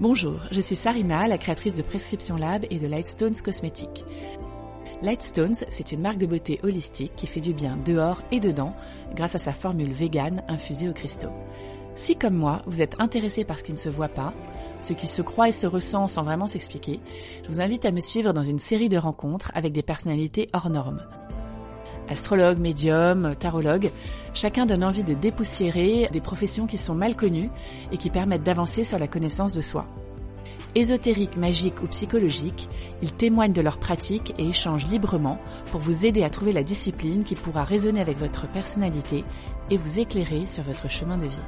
Bonjour, je suis Sarina, la créatrice de Prescription Lab et de Lightstones Cosmétiques. Lightstones, c'est une marque de beauté holistique qui fait du bien dehors et dedans grâce à sa formule végane infusée aux cristaux. Si comme moi, vous êtes intéressé par ce qui ne se voit pas, ce qui se croit et se ressent sans vraiment s'expliquer, je vous invite à me suivre dans une série de rencontres avec des personnalités hors normes. Astrologues, médiums, tarologues, chacun donne envie de dépoussiérer des professions qui sont mal connues et qui permettent d'avancer sur la connaissance de soi. Ésotériques, magiques ou psychologiques, ils témoignent de leurs pratiques et échangent librement pour vous aider à trouver la discipline qui pourra résonner avec votre personnalité et vous éclairer sur votre chemin de vie.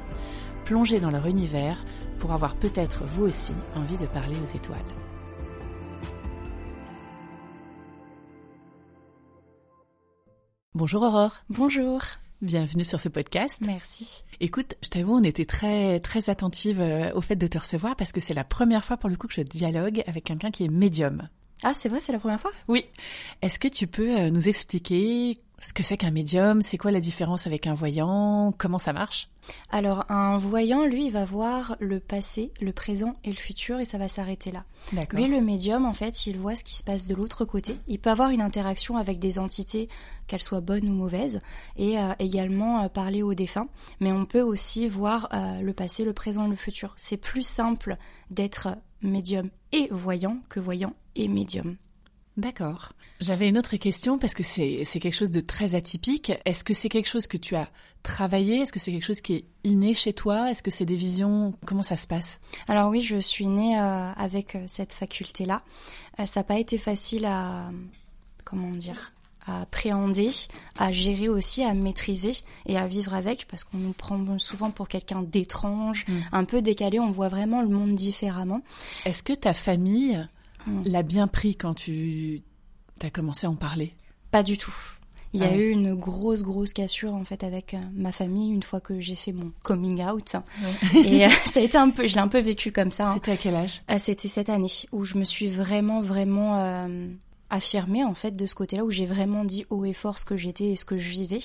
Plongez dans leur univers pour avoir peut-être vous aussi envie de parler aux étoiles. Bonjour Aurore. Bonjour. Bienvenue sur ce podcast. Merci. Écoute, je t'avoue, on était très très attentive euh, au fait de te recevoir parce que c'est la première fois pour le coup que je dialogue avec quelqu'un qui est médium. Ah, c'est vrai, c'est la première fois? Oui. Est-ce que tu peux euh, nous expliquer ce que c'est qu'un médium C'est quoi la différence avec un voyant Comment ça marche? Alors, un voyant, lui, il va voir le passé, le présent et le futur et ça va s'arrêter là. D'accord. Lui, le médium, en fait, il voit ce qui se passe de l'autre côté. Il peut avoir une interaction avec des entités, qu'elles soient bonnes ou mauvaises, et euh, également euh, parler aux défunts. Mais on peut aussi voir euh, le passé, le présent et le futur. C'est plus simple d'être médium et voyant que voyant et médium. D'accord. J'avais une autre question parce que c'est quelque chose de très atypique. Est-ce que c'est quelque chose que tu as travaillé? Est-ce que c'est quelque chose qui est inné chez toi? Est-ce que c'est des visions? Comment ça se passe? Alors oui, je suis née euh, avec euh, cette faculté-là. Euh, ça n'a pas été facile à comment dire à appréhender, à gérer aussi, à maîtriser et à vivre avec parce qu'on nous prend souvent pour quelqu'un d'étrange, Mm. un peu décalé, on voit vraiment le monde différemment. Est-ce que ta famille L'a bien pris quand tu as commencé à en parler? Pas du tout. Il y a Ouais. eu une grosse grosse cassure en fait avec euh, ma famille une fois que j'ai fait mon coming out et euh, ça a été un peu je l'ai un peu vécu comme ça. hein. C'était à quel âge? Ah, C'était cette année où je me suis vraiment, vraiment euh, affirmée en fait de ce côté-là, où j'ai vraiment dit haut et fort ce que j'étais et ce que je vivais,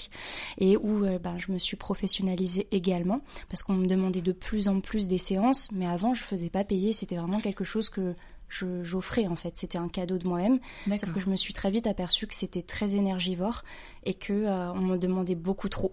et où euh, ben, je me suis professionnalisée également, parce qu'on me demandait de plus en plus des séances, mais avant je faisais pas payer, c'était vraiment quelque chose que j'offrais en fait, c'était un cadeau de moi-même, sauf que je me suis très vite aperçue que c'était très énergivore et que euh, on me demandait beaucoup trop,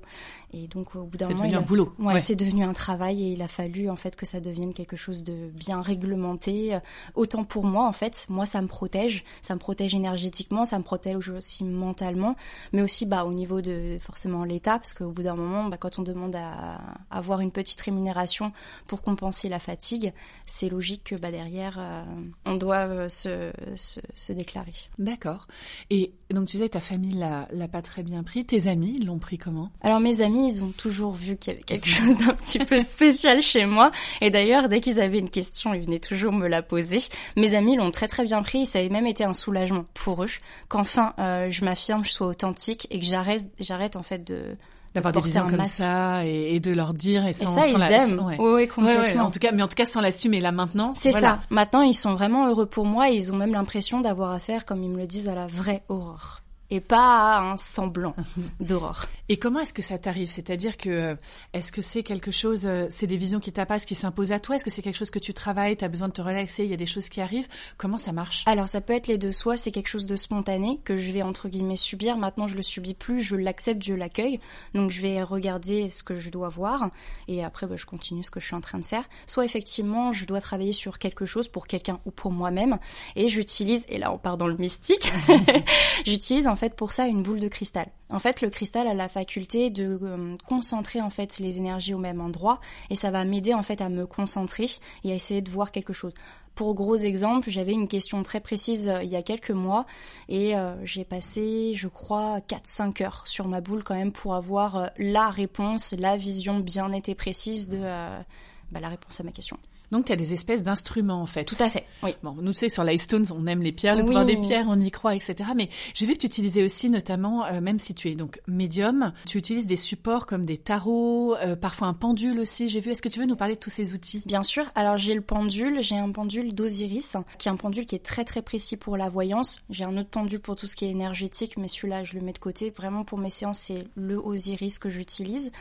et donc au bout d'un C'est moment devenu il un a- boulot. Ouais, Ouais. c'est devenu un travail et il a fallu en fait que ça devienne quelque chose de bien réglementé. euh, Autant pour moi en fait, moi ça me protège, ça me protège énergétiquement, ça me protège aussi mentalement, mais aussi bah au niveau de forcément l'État. Parce qu'au bout d'un moment, bah, quand on demande à avoir une petite rémunération pour compenser la fatigue, c'est logique que bah derrière euh, on doit euh, se, se, se déclarer. D'accord. Et donc tu disais que ta famille l'a l'a pas très bien pris. Tes amis l'ont pris comment? Alors mes amis, ils ont toujours vu qu'il y avait quelque chose d'un petit peu spécial chez moi. Et d'ailleurs, dès qu'ils avaient une question, ils venaient toujours me la poser. Mes amis l'ont très très bien pris. Ça a même été un soulagement pour eux qu'enfin euh, je m'affirme, je sois authentique et que j'arrête, j'arrête en fait de D'avoir des visions comme masque. ça et, et de leur dire et Et sans, ça, sans ils la- aiment. ouais. Oui, oui, Ouais, complètement. ouais, en tout cas, mais en tout cas sans l'assumer là maintenant. C'est voilà. ça. Maintenant, ils sont vraiment heureux pour moi et ils ont même l'impression d'avoir affaire, comme ils me le disent, à la vraie aurore. Et pas à un semblant d'aurore. Et comment est-ce que ça t'arrive? C'est-à-dire que euh, est-ce que c'est quelque chose, euh, c'est des visions qui t'apparaissent, qui s'imposent à toi? Est-ce que c'est quelque chose que tu travailles, tu as besoin de te relaxer, il y a des choses qui arrivent? Comment ça marche? Alors ça peut être les deux, soit c'est quelque chose de spontané que je vais entre guillemets subir, maintenant je le subis plus, je l'accepte, je l'accueille, donc je vais regarder ce que je dois voir. Et après bah, je continue ce que je suis en train de faire. Soit effectivement je dois travailler sur quelque chose pour quelqu'un ou pour moi-même. Et j'utilise, et là on part dans le mystique, j'utilise en fait pour ça une boule de cristal. En fait le cristal a la faculté de euh, concentrer en fait les énergies au même endroit et ça va m'aider en fait à me concentrer et à essayer de voir quelque chose. Pour gros exemple, j'avais une question très précise euh, il y a quelques mois et euh, j'ai passé, je crois, 4-5 heures sur ma boule quand même pour avoir la réponse, la vision bien nette et précise de bah, la réponse à ma question. Donc tu as des espèces d'instruments en fait. Tout à fait, oui. Bon, nous tu sais sur Lightstones, on aime les pierres, le Oui. pouvoir des pierres, on y croit, etc. Mais j'ai vu que tu utilisais aussi notamment, euh, même si tu es donc médium, tu utilises des supports comme des tarots, euh, parfois un pendule aussi. J'ai vu. Est-ce que tu veux nous parler de tous ces outils? Bien sûr. Alors j'ai le pendule, j'ai un pendule d'Osiris, qui est un pendule qui est très très précis pour la voyance. J'ai un autre pendule pour tout ce qui est énergétique, mais celui-là je le mets de côté. Vraiment pour mes séances, c'est le Osiris que j'utilise.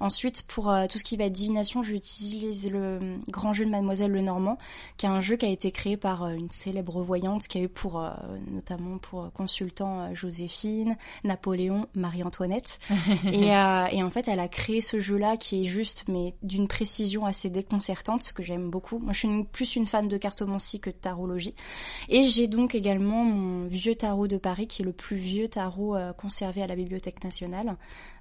Ensuite pour euh, tout ce qui va être divination, j'utilise le euh, grand jeu de Mademoiselle Lenormand, qui est un jeu qui a été créé par une célèbre voyante qui a eu pour notamment pour consultant Joséphine, Napoléon, Marie-Antoinette. et, et en fait, elle a créé ce jeu-là qui est juste mais d'une précision assez déconcertante que j'aime beaucoup. Moi, je suis plus une fan de cartomancie que de tarologie. Et j'ai donc également mon vieux tarot de Paris, qui est le plus vieux tarot euh, conservé à la Bibliothèque nationale,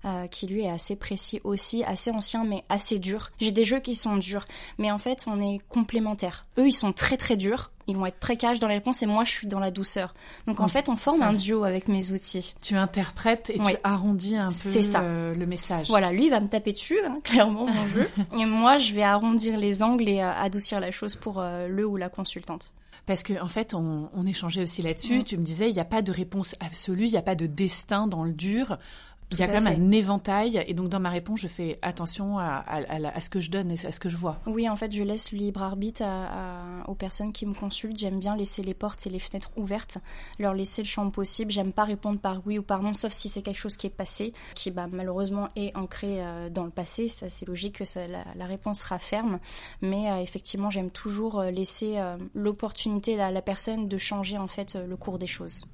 euh, qui lui est assez précis aussi, assez ancien mais assez dur. J'ai des jeux qui sont durs, mais en fait, on est complémentaires. Eux, ils sont très très durs ils vont être très cash dans les réponses et moi je suis dans la douceur. Donc en fait, on forme un duo avec mes outils. Tu interprètes et tu arrondis un peu ça. Le, message. Voilà, lui il va me taper dessus, hein, clairement mon jeu, et moi je vais arrondir les angles et euh, adoucir la chose pour euh, le ou la consultante. Parce que en fait, on, on échangeait aussi là-dessus. Mmh. Tu me disais, il n'y a pas de réponse absolue, il n'y a pas de destin dans le dur il y a quand même un éventail, et donc dans ma réponse, je fais attention à, à, ce que je donne et à ce que je vois. Oui, en fait, je laisse le libre arbitre aux personnes qui me consultent. J'aime bien laisser les portes et les fenêtres ouvertes, leur laisser le champ possible. J'aime pas répondre par oui ou par non, sauf si c'est quelque chose qui est passé, qui bah, malheureusement est ancré euh, dans le passé. Ça, c'est logique que ça, la, réponse sera ferme, mais euh, effectivement, j'aime toujours euh, laisser l'opportunité à la personne de changer en fait le cours des choses.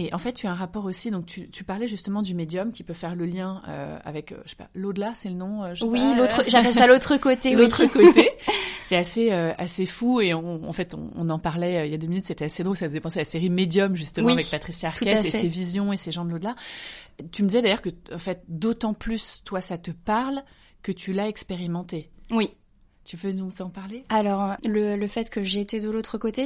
Et en fait, tu as un rapport aussi, donc tu, tu parlais justement du médium qui peut faire le lien euh, avec, euh, je sais pas, l'au-delà, c'est le nom euh, Oui, l'autre, j'appelle ça l'autre côté. l'autre côté. C'est assez assez fou et on, en fait, on, en parlait il y a deux minutes, c'était assez drôle, ça faisait penser à la série Médium justement avec Patricia Arquette et ses visions et ses gens de l'au-delà. Tu me disais d'ailleurs que en fait, d'autant plus toi ça te parle que tu l'as expérimenté. Oui. Tu veux nous en parler? Alors, le, le, fait que j'ai été de l'autre côté,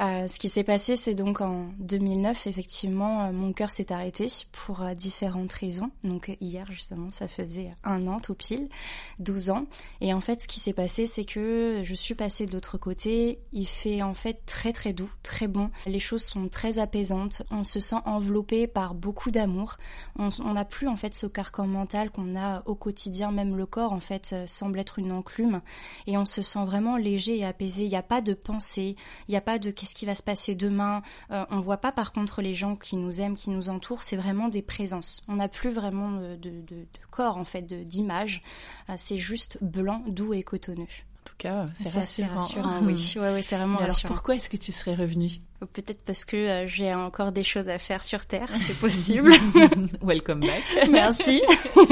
euh, ce qui s'est passé, c'est donc en 2009, effectivement, euh, mon cœur s'est arrêté pour euh, différentes raisons. Donc hier, justement, ça faisait un an tout pile, 12 ans. Et en fait, ce qui s'est passé, c'est que je suis passée de l'autre côté. Il fait en fait très très doux, très bon. Les choses sont très apaisantes. On se sent enveloppé par beaucoup d'amour. On n'a plus en fait ce carcan mental qu'on a au quotidien. Même le corps, en fait, semble être une enclume et on se sent vraiment léger et apaisé. Il n'y a pas de pensée, il n'y a pas de qu'est-ce qui va se passer demain. Euh, on voit pas par contre les gens qui nous aiment, qui nous entourent. C'est vraiment des présences. On n'a plus vraiment de, de, corps en fait, d'image. Euh, c'est juste blanc, doux et cotonneux. En tout cas, c'est rassurant. rassurant. oui, ouais, ouais, c'est vraiment alors, rassurant. Pourquoi est-ce que tu serais revenue? Peut-être parce que euh, j'ai encore des choses à faire sur Terre, c'est possible. Welcome back. Merci.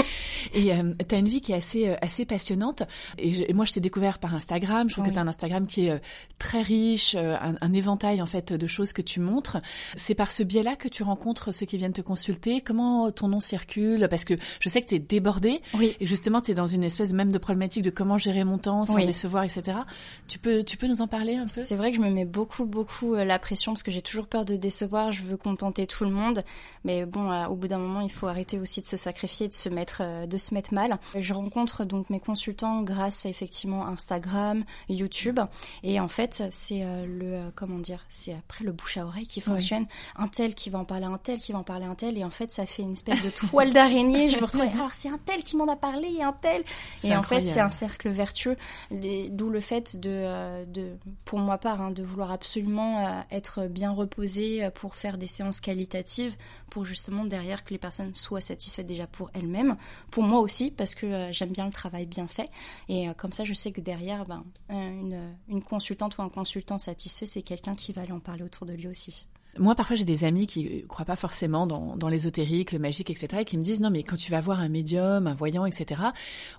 et euh, tu as une vie qui est assez euh, assez passionnante. Et, moi, je t'ai découvert par Instagram. Je trouve que tu as un Instagram qui est très riche, un, un, éventail en fait de choses que tu montres. C'est par ce biais-là que tu rencontres ceux qui viennent te consulter. Comment ton nom circule? Parce que je sais que tu es débordée. Oui. Et justement, tu es dans une espèce même de problématique de comment gérer mon temps sans décevoir, etc. Tu peux tu peux nous en parler un peu? C'est vrai que je me mets beaucoup beaucoup la pression parce que j'ai toujours peur de décevoir, je veux contenter tout le monde, mais bon, euh, au bout d'un moment, il faut arrêter aussi de se sacrifier, de se mettre, euh, de se mettre mal. Je rencontre donc mes consultants grâce à effectivement Instagram, YouTube, et en fait, c'est euh, le, comment dire, c'est après le bouche à oreille qui fonctionne. Un tel qui va en parler, un tel qui va en parler, un tel, et en fait, ça fait une espèce de toile d'araignée. Je me retrouve, alors c'est un tel qui m'en a parlé, et un tel, et en fait, c'est un cercle vertueux, d'où le fait de, de, pour moi part, hein, de vouloir absolument être bien reposé euh, pour faire des séances qualitatives, pour justement derrière que les personnes soient satisfaites déjà pour elles-mêmes, pour moi aussi parce que euh, j'aime bien le travail bien fait et euh, comme ça je sais que derrière ben, une, une consultante ou un consultant satisfait c'est quelqu'un qui va aller en parler autour de lui aussi. Moi, parfois, j'ai des amis qui croient pas forcément dans, l'ésotérique, le magique, etc., et qui me disent non, mais quand tu vas voir un médium, un voyant, etc.,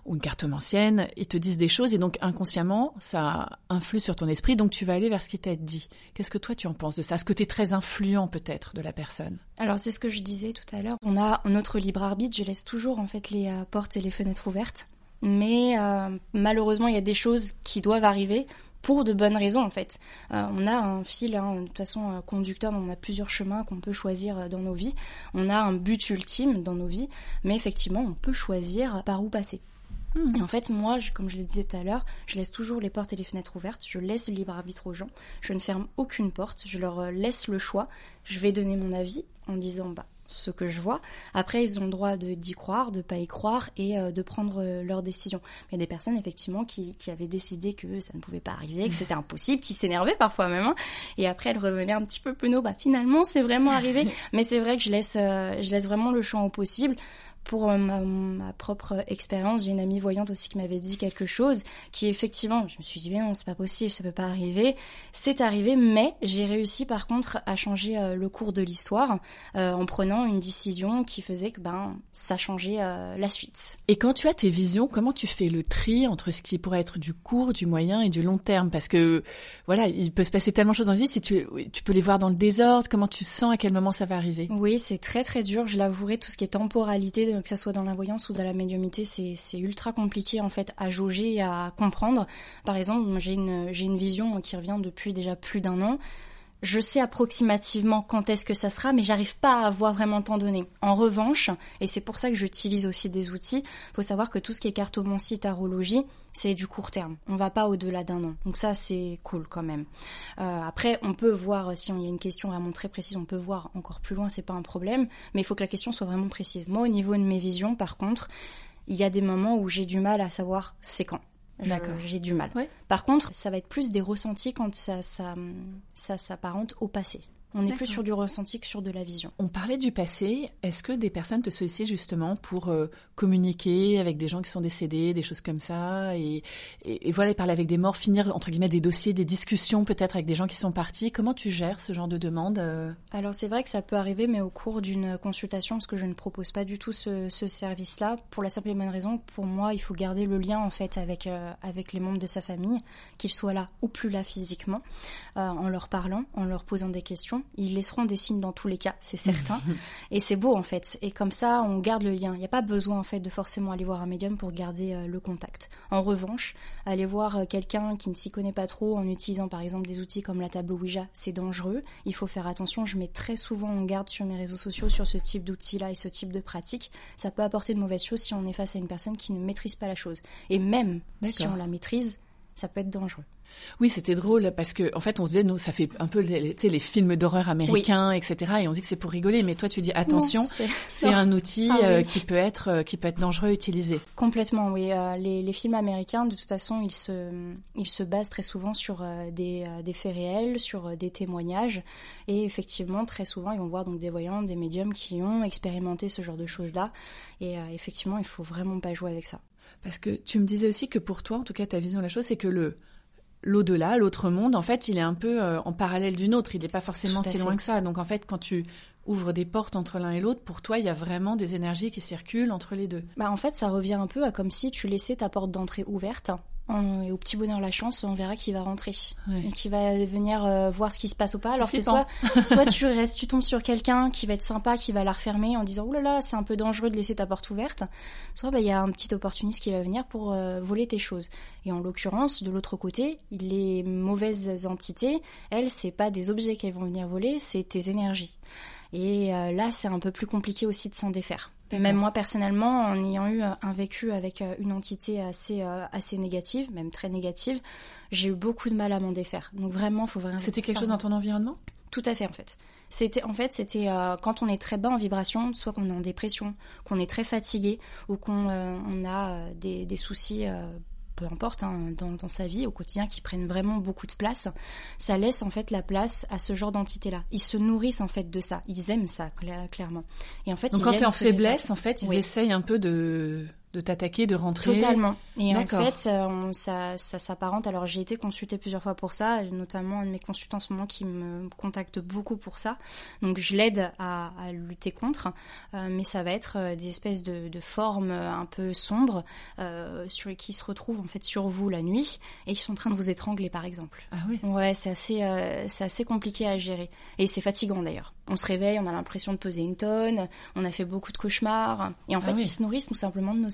ou une cartomancienne, ils te disent des choses, et donc inconsciemment, ça influe sur ton esprit, donc tu vas aller vers ce qui t'a dit. Qu'est-ce que toi tu en penses de ça? Est-ce que tu très influent peut-être de la personne? Alors c'est ce que je disais tout à l'heure. On a notre libre arbitre. Je laisse toujours en fait les euh, portes et les fenêtres ouvertes, mais euh, malheureusement, il y a des choses qui doivent arriver pour de bonnes raisons en fait. Euh, on a un fil, hein, de toute façon euh, conducteur, on a plusieurs chemins qu'on peut choisir euh, dans nos vies. On a un but ultime dans nos vies, mais effectivement on peut choisir par où passer. Hmm. Et en fait, moi, comme je le disais tout à l'heure, je laisse toujours les portes et les fenêtres ouvertes. Je laisse le libre arbitre aux gens. Je ne ferme aucune porte. Je leur laisse le choix. Je vais donner mon avis en disant, bah, ce que je vois. Après, ils ont le droit de d'y croire, de pas y croire et euh, de prendre euh, leurs décisions. Mais il y a des personnes effectivement qui, qui avaient décidé que ça ne pouvait pas arriver, que c'était impossible, qui s'énervaient parfois même. Hein. Et après, elles revenaient un petit peu penaud. Bah finalement, c'est vraiment arrivé. Mais c'est vrai que je laisse, euh, je laisse vraiment le champ au possible. Pour euh, ma, propre expérience, j'ai une amie voyante aussi qui m'avait dit quelque chose qui effectivement, je me suis dit mais non, c'est pas possible, ça peut pas arriver. C'est arrivé, mais j'ai réussi par contre à changer euh, le cours de l'histoire euh, en prenant une décision qui faisait que ben ça changeait la suite. Et quand tu as tes visions, comment tu fais le tri entre ce qui pourrait être du court, du moyen et du long terme? Parce que voilà, il peut se passer tellement de choses dans la vie, si tu, tu peux les voir dans le désordre, comment tu sens à quel moment ça va arriver? Oui, c'est très très dur, je l'avouerai, tout ce qui est temporalité que ça soit dans la voyance ou dans la médiumité, c'est ultra compliqué en fait à jauger à comprendre. Par exemple, j'ai une vision qui revient depuis déjà plus d'un an. Je sais approximativement quand est-ce que ça sera, mais j'arrive pas à voir vraiment temps donné. En revanche, et c'est pour ça que j'utilise aussi des outils, faut savoir que tout ce qui est cartomancie tarologie, c'est du court terme. On va pas au-delà d'un an. Donc ça, c'est cool quand même. Euh, après, on peut voir, si il y a une question vraiment très précise, on peut voir encore plus loin, c'est pas un problème, mais il faut que la question soit vraiment précise. Moi, au niveau de mes visions, par contre, il y a des moments où j'ai du mal à savoir c'est quand. D'accord. J'ai du mal. Par contre, ça va être plus des ressentis quand ça, ça, ça s'apparente au passé. On est plus sur du ressenti que sur de la vision. On parlait du passé. Est-ce que des personnes te sollicitent justement pour euh, communiquer avec des gens qui sont décédés, des choses comme ça, et, et, voilà, parler avec des morts, finir entre guillemets des dossiers, des discussions peut-être avec des gens qui sont partis? Comment tu gères ce genre de demande euh? Alors c'est vrai que ça peut arriver, mais au cours d'une consultation, parce que je ne propose pas du tout ce, ce service-là, pour la simple et bonne raison, pour moi, il faut garder le lien en fait avec euh, avec les membres de sa famille, qu'ils soient là ou plus là physiquement, en leur parlant, en leur posant des questions ils laisseront des signes dans tous les cas, c'est certain. et c'est beau en fait. Et comme ça, on garde le lien. Il n'y a pas besoin en fait de forcément aller voir un médium pour garder euh, le contact. En revanche, aller voir euh, quelqu'un qui ne s'y connaît pas trop en utilisant par exemple des outils comme la table Ouija, c'est dangereux. Il faut faire attention. Je mets très souvent en garde sur mes réseaux sociaux sur ce type d'outils-là et ce type de pratique. Ça peut apporter de mauvaises choses si on est face à une personne qui ne maîtrise pas la chose. Et même si on la maîtrise, ça peut être dangereux. Oui, c'était drôle parce que en fait, on se disait, nous, ça fait un peu les, les films d'horreur américains, etc. Et on se dit que c'est pour rigoler, mais toi, tu dis attention, c'est un outil ah euh, qui peut être euh, qui peut être dangereux à utiliser. Complètement, oui. Euh, les, les, films américains, de toute façon, ils se ils se basent très souvent sur des, des faits réels, sur des témoignages, et effectivement, très souvent, ils vont voir donc des voyants, des médiums qui ont expérimenté ce genre de choses-là. Et effectivement, il faut vraiment pas jouer avec ça. Parce que tu me disais aussi que pour toi, en tout cas, ta vision de la chose, c'est que le l'au-delà, l'autre monde, en fait, il est un peu euh, en parallèle du nôtre. Il n'est pas forcément si loin que ça. Donc, en fait, quand tu ouvres des portes entre l'un et l'autre, pour toi, il y a vraiment des énergies qui circulent entre les deux. Bah, en fait, ça revient un peu à comme si tu laissais ta porte d'entrée ouverte et au petit bonheur la chance, on verra qui va rentrer et qui va venir euh, voir ce qui se passe ou pas. Alors c'est soit soit tu restes, tu tombes sur quelqu'un qui va être sympa, qui va la refermer en disant oulala là là, c'est un peu dangereux de laisser ta porte ouverte. Soit bah il y a un petit opportuniste qui va venir pour euh, voler tes choses. Et en l'occurrence, de l'autre côté, les mauvaises entités, elles c'est pas des objets qu'elles vont venir voler, c'est tes énergies. Et euh, là, c'est un peu plus compliqué aussi de s'en défaire. Même moi personnellement, en ayant eu un vécu avec euh, une entité assez euh, assez négative, même très négative, j'ai eu beaucoup de mal à m'en défaire. Donc vraiment, faut vraiment. C'était quelque chose dans ton environnement? Tout à fait en fait. C'était en fait c'était quand on est très bas en vibration, soit qu'on est en dépression, qu'on est très fatigué ou qu'on on a des, des soucis peu importe, hein, dans, sa vie au quotidien, qui prennent vraiment beaucoup de place, ça laisse en fait la place à ce genre d'entité-là. Ils se nourrissent en fait de ça, ils aiment ça clairement. Et en fait, donc quand tu es en faiblesse, en fait, ils essayent un peu de de t'attaquer, de rentrer. Totalement. Et en fait, ça, ça, ça s'apparente. Alors, j'ai été consultée plusieurs fois pour ça, notamment un de mes consultants en ce moment qui me contacte beaucoup pour ça. Donc, je l'aide à, à, lutter contre, euh, mais ça va être euh, des espèces de, de formes un peu sombres euh, sur qui se retrouvent en fait sur vous la nuit et qui sont en train de vous étrangler, par exemple. Ah oui. Ouais, c'est assez, euh, c'est assez compliqué à gérer et c'est fatigant d'ailleurs. On se réveille, on a l'impression de peser une tonne, on a fait beaucoup de cauchemars et en ah fait, ils se nourrissent tout simplement de nos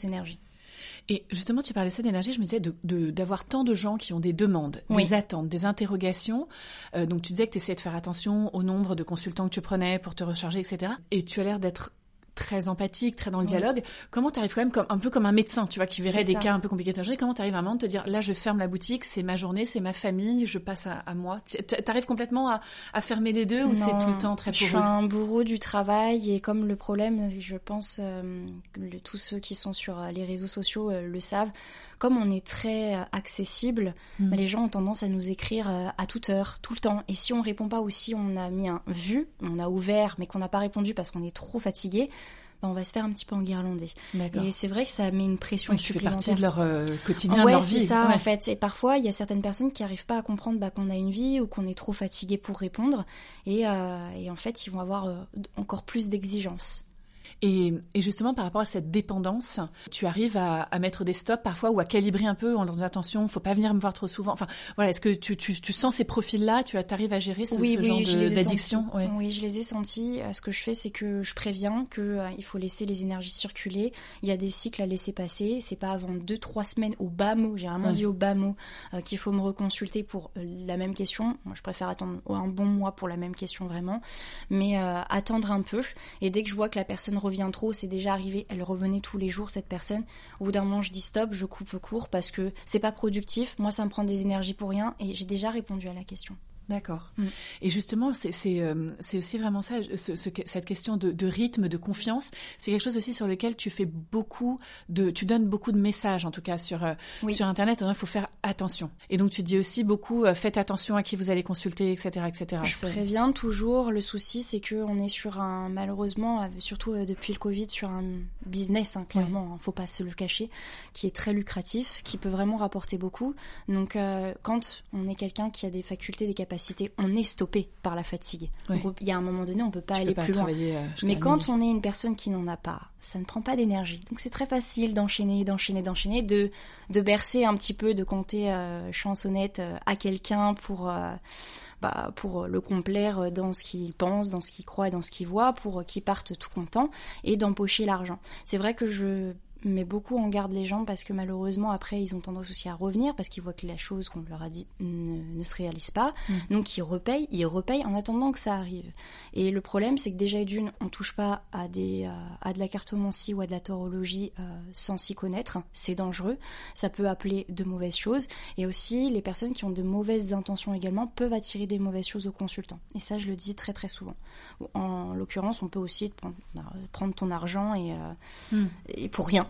Et justement, tu parlais ça d'énergie, je me disais d'avoir de, tant de gens qui ont des demandes, des attentes, des interrogations. Euh, donc tu disais que tu essayais de faire attention au nombre de consultants que tu prenais pour te recharger, etc. Et tu as l'air d'être très empathique, très dans le dialogue. Comment tu arrives quand même comme un peu comme un médecin, tu vois, qui verrait des cas un peu compliqués de journée. Comment tu arrives à un moment de te dire là, je ferme la boutique, c'est ma journée, c'est ma famille, je passe à, moi? Tu arrives complètement à, à, fermer les deux ou c'est tout le temps très pour Je suis un bourreau du travail et comme le problème, je pense, euh, tous ceux qui sont sur euh, les réseaux sociaux euh, le savent comme on est très euh, accessible, mm. bah, les gens ont tendance à nous écrire euh, à toute heure, tout le temps. Et si on répond pas ou si on a mis un vu, on a ouvert, mais qu'on n'a pas répondu parce qu'on est trop fatigué, on va se faire un petit peu enguirlander. Et c'est vrai que ça met une pression oui, supplémentaire. Tu fais partie de leur euh, quotidien, ouais, de leur vie. c'est ça en fait. Et parfois, il y a certaines personnes qui n'arrivent pas à comprendre bah, qu'on a une vie ou qu'on est trop fatigué pour répondre. Et, euh, et en fait, ils vont avoir euh, encore plus d'exigences. Et, et, justement, par rapport à cette dépendance, tu arrives à, à, mettre des stops parfois ou à calibrer un peu en disant attention, faut pas venir me voir trop souvent. Enfin, voilà, est-ce que tu, tu, tu, sens ces profils-là? Tu arrives à gérer ce, oui, ce oui, genre d'addiction? Oui. oui, je les ai sentis. Euh, ce que je fais, c'est que je préviens que euh, il faut laisser les énergies circuler. Il y a des cycles à laisser passer. C'est pas avant deux, trois semaines au bas mot. J'ai vraiment ouais. dit au bas mot euh, qu'il faut me reconsulter pour euh, la même question. Moi, je préfère attendre un bon mois pour la même question vraiment, mais euh, attendre un peu. Et dès que je vois que la personne revient trop, c'est déjà arrivé, elle revenait tous les jours cette personne. Au bout d'un moment, je dis stop, je coupe court parce que c'est pas productif. Moi, ça me prend des énergies pour rien et j'ai déjà répondu à la question. D'accord. Mm. Et justement, c'est euh, aussi vraiment ça, ce, ce, cette question de, de, rythme, de confiance. C'est quelque chose aussi sur lequel tu fais beaucoup de, tu donnes beaucoup de messages, en tout cas sur euh, oui. sur Internet. Il faut faire attention. Et donc tu dis aussi beaucoup, euh, faites attention à qui vous allez consulter, etc., etc. Je préviens toujours. Le souci, c'est que on est sur un malheureusement, surtout depuis le Covid, sur un business hein, clairement. Ouais. Faut pas se le cacher, qui est très lucratif, qui peut vraiment rapporter beaucoup. Donc quand on est quelqu'un qui a des facultés, des capacités on est stoppé par la fatigue. Oui. Il y a un moment donné, on peut pas tu aller peux pas plus loin. Euh, Mais quand on est une personne qui n'en a pas, ça ne prend pas d'énergie. Donc c'est très facile d'enchaîner, d'enchaîner, d'enchaîner, de de bercer un petit peu, de compter euh, chansonnette euh, à quelqu'un pour euh, bah, pour le complaire dans ce qu'il pense, dans ce qu'il croit, dans ce qu'il voit, pour qu'il parte tout content et d'empocher l'argent. C'est vrai que je mais beaucoup en garde les gens parce que malheureusement après ils ont tendance aussi à revenir parce qu'ils voient que la chose qu'on leur a dit ne, ne se réalise pas. Mm. mmh. donc ils repayent ils repayent en attendant que ça arrive. Et le problème c'est que déjà d'une on touche pas à des à de la cartomancie ou à de la taurologie euh, sans s'y connaître. C'est dangereux. Ça peut appeler de mauvaises choses. Et aussi les personnes qui ont de mauvaises intentions également peuvent attirer des mauvaises choses aux consultants. Et ça je le dis très très souvent. En l'occurrence on peut aussi prendre, prendre ton argent et, euh, mm. et pour rien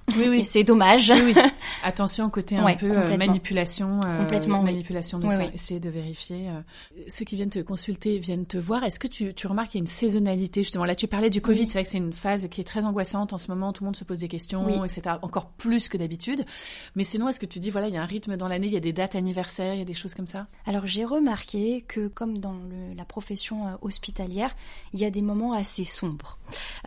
oui, oui. C'est dommage. Oui, oui. Attention côté un ouais, peu euh, manipulation, euh, complètement, manipulation de oui, ça. Essayer de vérifier. Euh, ceux qui viennent te consulter viennent te voir. Est-ce que tu, tu remarques qu'il y a une saisonnalité justement? Là, tu parlais du Covid. C'est vrai que c'est une phase qui est très angoissante en ce moment. Tout le monde se pose des questions, etc. Encore plus que d'habitude. Mais sinon, est-ce que tu dis voilà, il y a un rythme dans l'année, il y a des dates anniversaires, il y a des choses comme ça? Alors j'ai remarqué que comme dans le, la profession hospitalière, il y a des moments assez sombres.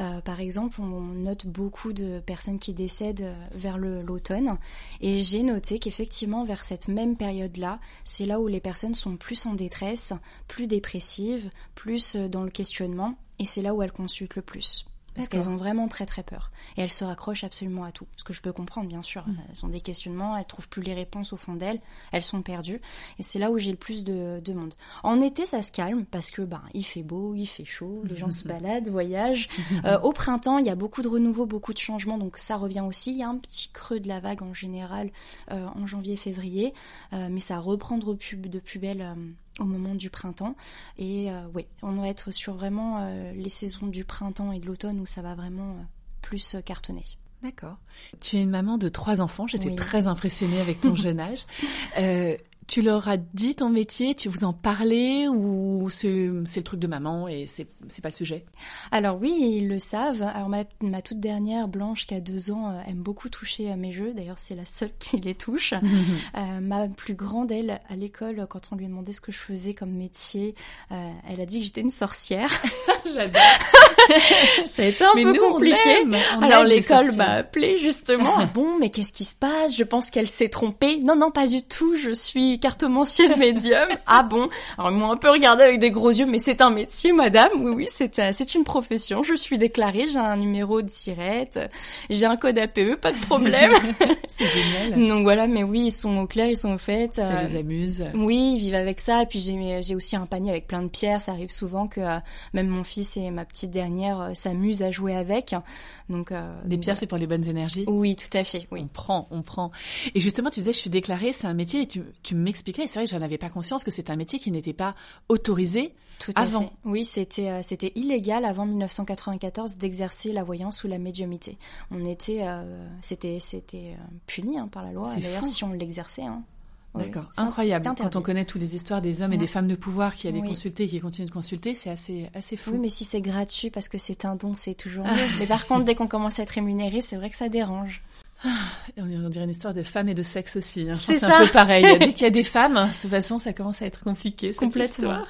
Euh, par exemple, on note beaucoup de personnes qui décèdent euh, vers l'automne et j'ai noté qu'effectivement vers cette même période-là, c'est là où les personnes sont plus en détresse, plus dépressives, plus euh, dans le questionnement et c'est là où elles consultent le plus. Parce qu'elles ont vraiment très très peur. Et elles se raccrochent absolument à tout. Ce que je peux comprendre, bien sûr. Mmh. Elles ont des questionnements, elles trouvent plus les réponses au fond d'elles, elles sont perdues. Et c'est là où j'ai le plus de, de, monde. En été, ça se calme parce que ben il fait beau, il fait chaud, les gens se baladent, voyagent. Euh, au printemps, il y a beaucoup de renouveau, beaucoup de changements, donc ça revient aussi. Il y a un petit creux de la vague en général euh, en janvier-février, euh, mais ça reprend de, de plus belle euh, au moment du printemps. Et euh, oui, on doit être sur vraiment euh, les saisons du printemps et de l'automne où ça va vraiment euh, plus cartonner. D'accord. Tu es une maman de trois enfants. J'étais oui. très impressionnée avec ton jeune âge. Tu leur as dit ton métier, tu vous en parlais ou c'est le truc de maman et c'est pas le sujet? Alors oui, ils le savent. Alors ma, ma, toute dernière, Blanche, qui a deux ans, euh, aime beaucoup toucher à mes jeux. D'ailleurs, c'est la seule qui les touche. euh, ma plus grande, elle, à l'école, quand on lui demandait ce que je faisais comme métier, euh, elle a dit que j'étais une sorcière. J'adore. Été un mais peu nous, compliqué. On aime, on Alors l'école m'a appelé justement. ah bon, mais qu'est-ce qui se passe? Je pense qu'elle s'est trompée. Non, non, pas du tout. Je suis cartomancienne médium. ah bon? Alors ils m'ont un peu regardé avec des gros yeux, mais c'est un métier, madame. Oui, oui, c'est c'est une profession. Je suis déclarée. J'ai un numéro de sirette. J'ai un code APE, pas de problème. c'est génial. Donc voilà, mais oui, ils sont au clair, ils sont au fait. Ça euh, les amuse. Oui, ils vivent avec ça. Et puis j'ai j'ai aussi un panier avec plein de pierres. Ça arrive souvent que euh, même mon fils et ma petite dernière euh, s'amusent à jouer avec. Donc euh, les pierres, c'est pour les bonnes énergies? Oui, tout à fait. Oui. On prend, on prend. Et justement, tu disais, je suis déclarée, c'est un métier. Et tu, tu m'expliquais. C'est vrai que j'en avais pas conscience que c'est un métier qui n'était pas autorisé tout avant. Fait. Oui, c'était euh, c'était illégal avant 1994 d'exercer la voyance ou la médiumité. On était euh, c'était c'était puni hein, par la loi. D'ailleurs, si on l'exerçait. Hein. D'accord, incroyable. Quand on connaît toutes les histoires des hommes et des femmes de pouvoir qui allaient consulter, qui continuent de consulter, c'est assez, assez fou. Oui, mais si c'est gratuit parce que c'est un don, c'est toujours mieux. mais par contre, dès qu'on commence à être rémunéré, c'est vrai que ça dérange. Ah, on dirait une histoire de femmes et de sexe aussi. Hein. C'est un peu pareil. Dès qu'il y a des femmes, de toute façon, ça commence à être compliqué. Cette Complètement. Histoire.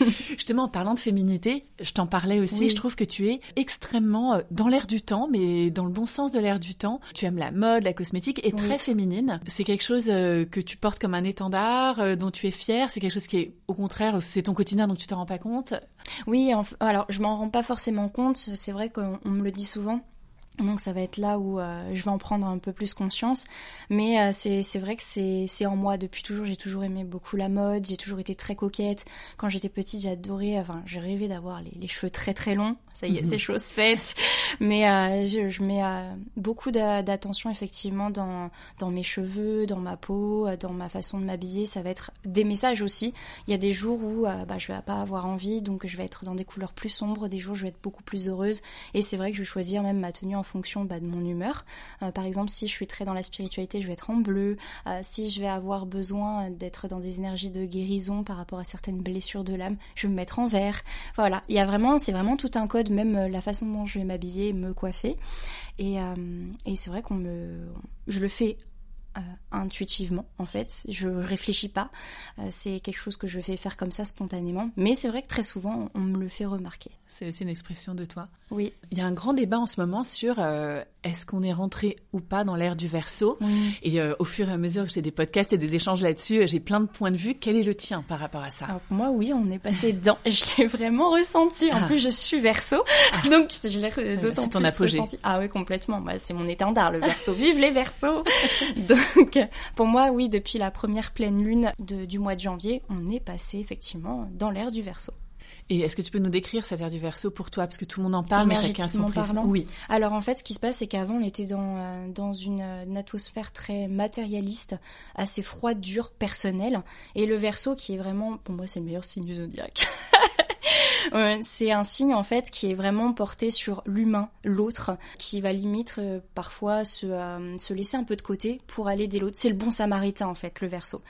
Justement, en parlant de féminité, je t'en parlais aussi. Je trouve que tu es extrêmement euh, dans l'air du temps, mais dans le bon sens de l'air du temps. Tu aimes la mode, la cosmétique, et très féminine. C'est quelque chose euh, que tu portes comme un étendard, euh, dont tu es fière. C'est quelque chose qui est, au contraire, c'est ton quotidien, donc tu te rends pas compte. Oui, alors je m'en rends pas forcément compte. C'est vrai qu'on me le dit souvent. Donc ça va être là où euh, je vais en prendre un peu plus conscience. Mais euh, c'est vrai que c'est en moi depuis toujours. J'ai toujours aimé beaucoup la mode. J'ai toujours été très coquette. Quand j'étais petite, j'adorais. Enfin, j'ai rêvé d'avoir les, les, cheveux très très longs. Ça y est, c'est chose faite. Mais euh, je, je, mets beaucoup d'attention effectivement dans dans mes cheveux, dans ma peau, dans ma façon de m'habiller. Ça va être des messages aussi. Il y a des jours où bah, je vais pas avoir envie, donc je vais être dans des couleurs plus sombres. Des jours, je vais être beaucoup plus heureuse. Et c'est vrai que je vais choisir même ma tenue en fonction bah, de mon humeur. Euh, par exemple, si je suis très dans la spiritualité, je vais être en bleu. Euh, si je vais avoir besoin d'être dans des énergies de guérison par rapport à certaines blessures de l'âme, je vais me mettre en vert. Voilà, il y a vraiment, c'est vraiment tout un code, même euh, la façon dont je vais m'habiller, me coiffer. Et, et c'est vrai qu'on me, je le fais euh, intuitivement en fait. Je réfléchis pas. Euh, c'est quelque chose que je fais faire comme ça spontanément. Mais c'est vrai que très souvent on me le fait remarquer. C'est aussi une expression de toi. Oui. Il y a un grand débat en ce moment sur euh, est-ce qu'on est rentré ou pas dans l'ère du verso? Et au fur et à mesure que j'ai des podcasts et des échanges là-dessus, j'ai plein de points de vue. Quel est le tien par rapport à ça? Moi, oui, on est passé dedans. Je l'ai vraiment ressenti. En ah. plus, je suis verso, ah. donc je l'ai d'autant plus apogée. ressenti. Ah oui, complètement. Bah, c'est mon étendard, le verso. Vive les versos Donc, pour moi, oui, depuis la première pleine lune du mois de janvier, on est passé effectivement dans l'ère du Verseau. Et est-ce que tu peux nous décrire cette ère du verso pour toi? Parce que tout le monde en parle, mais chacun son prisme. Oui. Alors en fait, ce qui se passe, c'est qu'avant, on était dans, euh, dans une, une, atmosphère très matérialiste, assez froide, dure, personnelle. Et le verso, qui est vraiment, pour moi, c'est le meilleur signe du zodiaque. c'est un signe en fait qui est vraiment porté sur l'humain, l'autre, qui va limite euh, parfois se, euh, se laisser un peu de côté pour aller aider l'autre. C'est le bon samaritain en fait, le verso.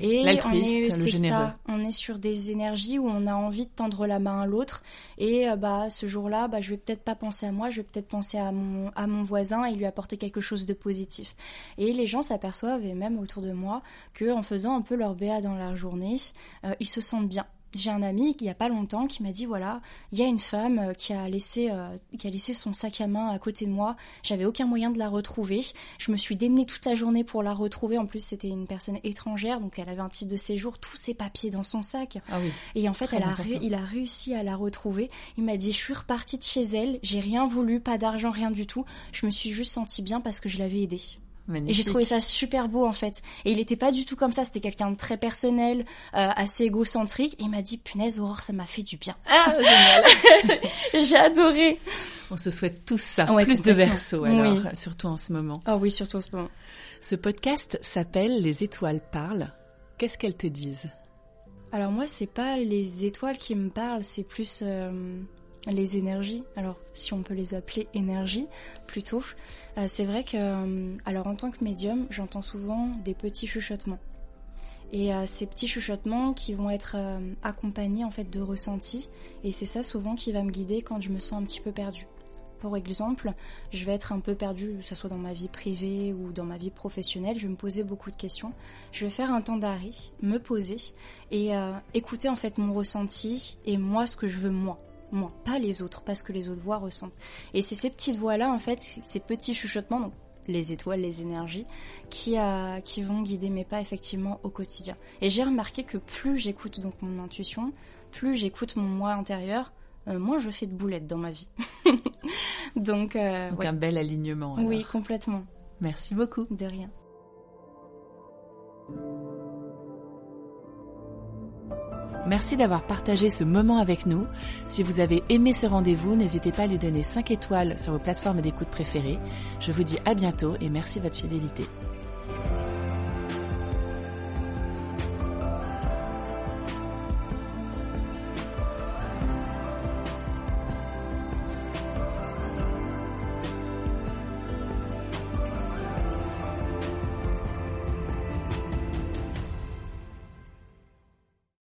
Et on est, généreux. Ça, on est sur des énergies où on a envie de tendre la main à l'autre. Et euh, bah ce jour-là, bah je vais peut-être pas penser à moi, je vais peut-être penser à mon à mon voisin et lui apporter quelque chose de positif. Et les gens s'aperçoivent et même autour de moi que en faisant un peu leur BA dans la journée, ils se sentent bien j'ai un ami qui il y a pas longtemps qui m'a dit voilà il y a une femme euh, qui a laissé euh, qui a laissé son sac à main à côté de moi. J'avais aucun moyen de la retrouver. Je me suis démenée toute la journée pour la retrouver. En plus c'était une personne étrangère donc elle avait un titre de séjour tous ses papiers dans son sac. Ah oui. et en fait elle a il a réussi à la retrouver. Il m'a dit je suis repartie de chez elle j'ai rien voulu pas d'argent rien du tout. Je me suis juste sentie bien parce que je l'avais aidée et j'ai trouvé ça super beau en fait. Et il était pas du tout comme ça, c'était quelqu'un de très personnel, euh, assez égocentrique. Et il m'a dit, punaise, Aurore, ça m'a fait du bien. Ah, génial J'ai adoré On se souhaite tous ça, plus de verso alors, surtout en ce moment. Ah oui, surtout en ce moment. Ce podcast s'appelle Les étoiles parlent. Qu'est-ce qu'elles te disent? Alors moi, c'est pas les étoiles qui me parlent, c'est plus... Euh, les énergies, alors si on peut les appeler énergies plutôt, euh, c'est vrai que, euh, alors en tant que médium, j'entends souvent des petits chuchotements. Et euh, ces petits chuchotements qui vont être accompagnés en fait de ressentis, et c'est ça souvent qui va me guider quand je me sens un petit peu perdue. Pour exemple, je vais être un peu perdue, que ce soit dans ma vie privée ou dans ma vie professionnelle, je vais me poser beaucoup de questions. Je vais faire un temps d'arrêt, me poser et écouter en fait mon ressenti et moi ce que je veux moi moi, pas les autres, parce que les autres voix ressentent. Et c'est ces petites voix-là, en fait, ces petits chuchotements, donc les étoiles, les énergies, qui, euh, qui vont guider mes pas effectivement au quotidien. Et j'ai remarqué que plus j'écoute donc mon intuition, plus j'écoute mon moi intérieur, euh, moins je fais de boulettes dans ma vie. donc, euh, donc un bel alignement. Oui, complètement. Merci beaucoup. De rien. Merci d'avoir partagé ce moment avec nous. Si vous avez aimé ce rendez-vous, n'hésitez pas à lui donner 5 étoiles sur vos plateformes d'écoute préférées. Je vous dis à bientôt et merci de votre fidélité.